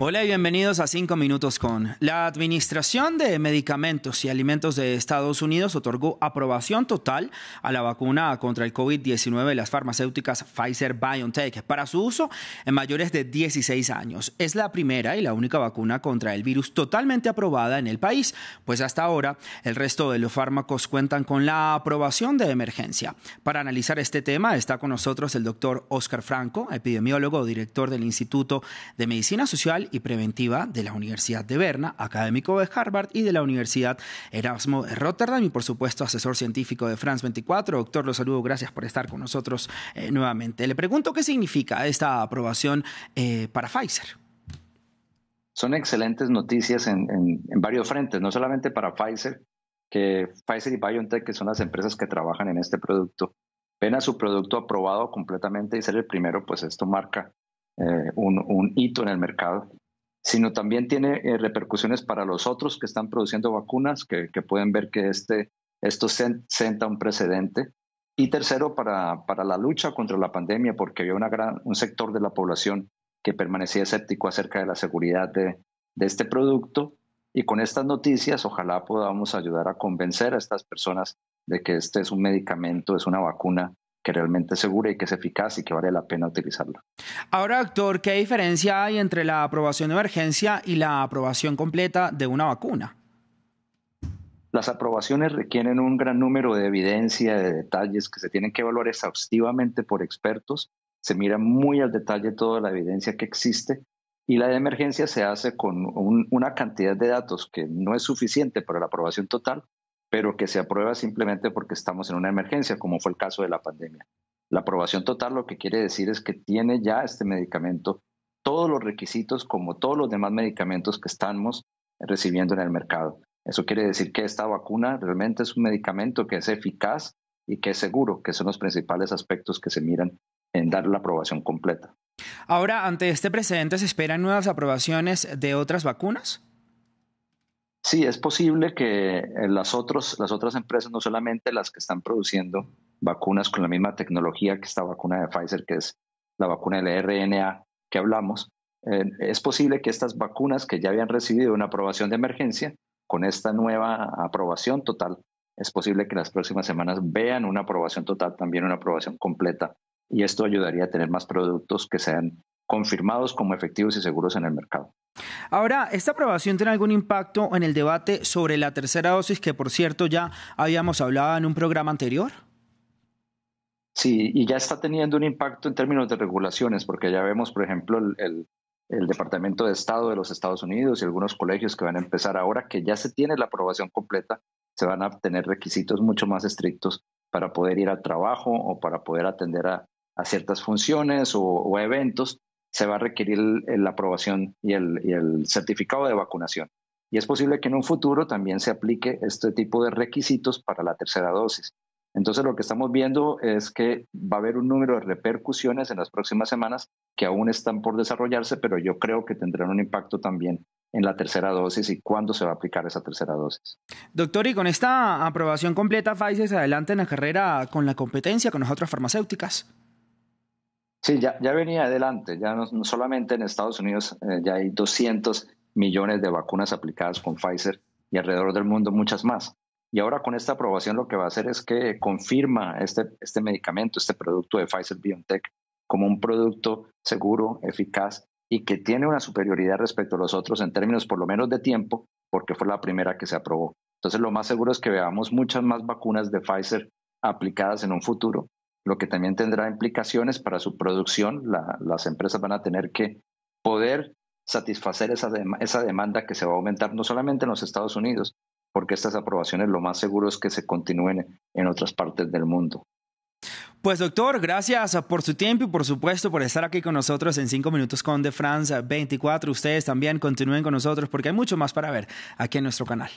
Hola y bienvenidos a 5 Minutos con. La Administración de Medicamentos y Alimentos de Estados Unidos otorgó aprobación total a la vacuna contra el COVID-19 de las farmacéuticas Pfizer BioNTech para su uso en mayores de 16 años. Es la primera y la única vacuna contra el virus totalmente aprobada en el país, pues hasta ahora el resto de los fármacos cuentan con la aprobación de emergencia. Para analizar este tema está con nosotros el doctor Oscar Franco, epidemiólogo, director del Instituto de Medicina Social y Preventiva de la Universidad de Berna, académico de Harvard y de la Universidad Erasmo de Rotterdam y por supuesto asesor científico de France 24. Doctor, lo saludo, gracias por estar con nosotros eh, nuevamente. Le pregunto qué significa esta aprobación eh, para Pfizer. Son excelentes noticias en, en varios frentes, no solamente para Pfizer, que Pfizer y BioNTech, que son las empresas que trabajan en este producto, ven a su producto aprobado completamente y ser el primero, pues esto marca eh, un, hito en el mercado, sino también tiene eh, repercusiones para los otros que están produciendo vacunas, que, pueden ver que este, esto senta un precedente. Y tercero, para, para la lucha contra la pandemia, porque había una gran, un sector de la población que permanecía escéptico acerca de la seguridad de, de este producto. Y con estas noticias, ojalá podamos ayudar a convencer a estas personas de que este es un medicamento, es una vacuna que realmente es segura y que es eficaz y que vale la pena utilizarla. Ahora, doctor, ¿qué diferencia hay entre la aprobación de emergencia y la aprobación completa de una vacuna? Las aprobaciones requieren un gran número de evidencia, de detalles que se tienen que evaluar exhaustivamente por expertos. Se mira muy al detalle toda la evidencia que existe y la de emergencia se hace con una cantidad de datos que no es suficiente para la aprobación total, pero que se aprueba simplemente porque estamos en una emergencia, como fue el caso de la pandemia. La aprobación total lo que quiere decir es que tiene ya este medicamento todos los requisitos como todos los demás medicamentos que estamos recibiendo en el mercado. Eso quiere decir que esta vacuna realmente es un medicamento que es eficaz y que es seguro, que son los principales aspectos que se miran en dar la aprobación completa. Ahora, ante este precedente, ¿se esperan nuevas aprobaciones de otras vacunas? Sí, es posible que eh, las, otros, las otras empresas, no solamente las que están produciendo vacunas con la misma tecnología que esta vacuna de Pfizer, que es la vacuna del RNA que hablamos, eh, es posible que estas vacunas que ya habían recibido una aprobación de emergencia, con esta nueva aprobación total, es posible que las próximas semanas vean una aprobación total, también una aprobación completa, y esto ayudaría a tener más productos que sean confirmados como efectivos y seguros en el mercado. Ahora, ¿esta aprobación tiene algún impacto en el debate sobre la tercera dosis que, por cierto, ya habíamos hablado en un programa anterior? Sí, y ya está teniendo un impacto en términos de regulaciones, porque ya vemos, por ejemplo, el, Departamento de Estado de los Estados Unidos y algunos colegios que van a empezar ahora que ya se tiene la aprobación completa, se van a tener requisitos mucho más estrictos para poder ir al trabajo o para poder atender a, ciertas funciones o eventos se va a requerir la aprobación y el, certificado de vacunación. Y es posible que en un futuro también se aplique este tipo de requisitos para la tercera dosis. Entonces lo que estamos viendo es que va a haber un número de repercusiones en las próximas semanas que aún están por desarrollarse, pero yo creo que tendrán un impacto también en la tercera dosis y cuándo se va a aplicar esa tercera dosis. Doctor, y con esta aprobación completa, Pfizer se adelanta en la carrera con la competencia con las otras farmacéuticas. Sí, ya, ya venía adelante, ya no, solamente en Estados Unidos eh, ya hay 200 millones de vacunas aplicadas con Pfizer y alrededor del mundo muchas más. Y ahora con esta aprobación lo que va a hacer es que confirma este, este medicamento, este producto de Pfizer BioNTech como un producto seguro, eficaz y que tiene una superioridad respecto a los otros en términos por lo menos de tiempo, porque fue la primera que se aprobó. Entonces lo más seguro es que veamos muchas más vacunas de Pfizer aplicadas en un futuro lo que también tendrá implicaciones para su producción. las empresas van a tener que poder satisfacer esa, esa demanda que se va a aumentar no solamente en los Estados Unidos, porque estas aprobaciones lo más seguro es que se continúen en otras partes del mundo. Pues doctor, gracias por su tiempo y por supuesto por estar aquí con nosotros en 5 minutos con De France 24. Ustedes también continúen con nosotros porque hay mucho más para ver aquí en nuestro canal.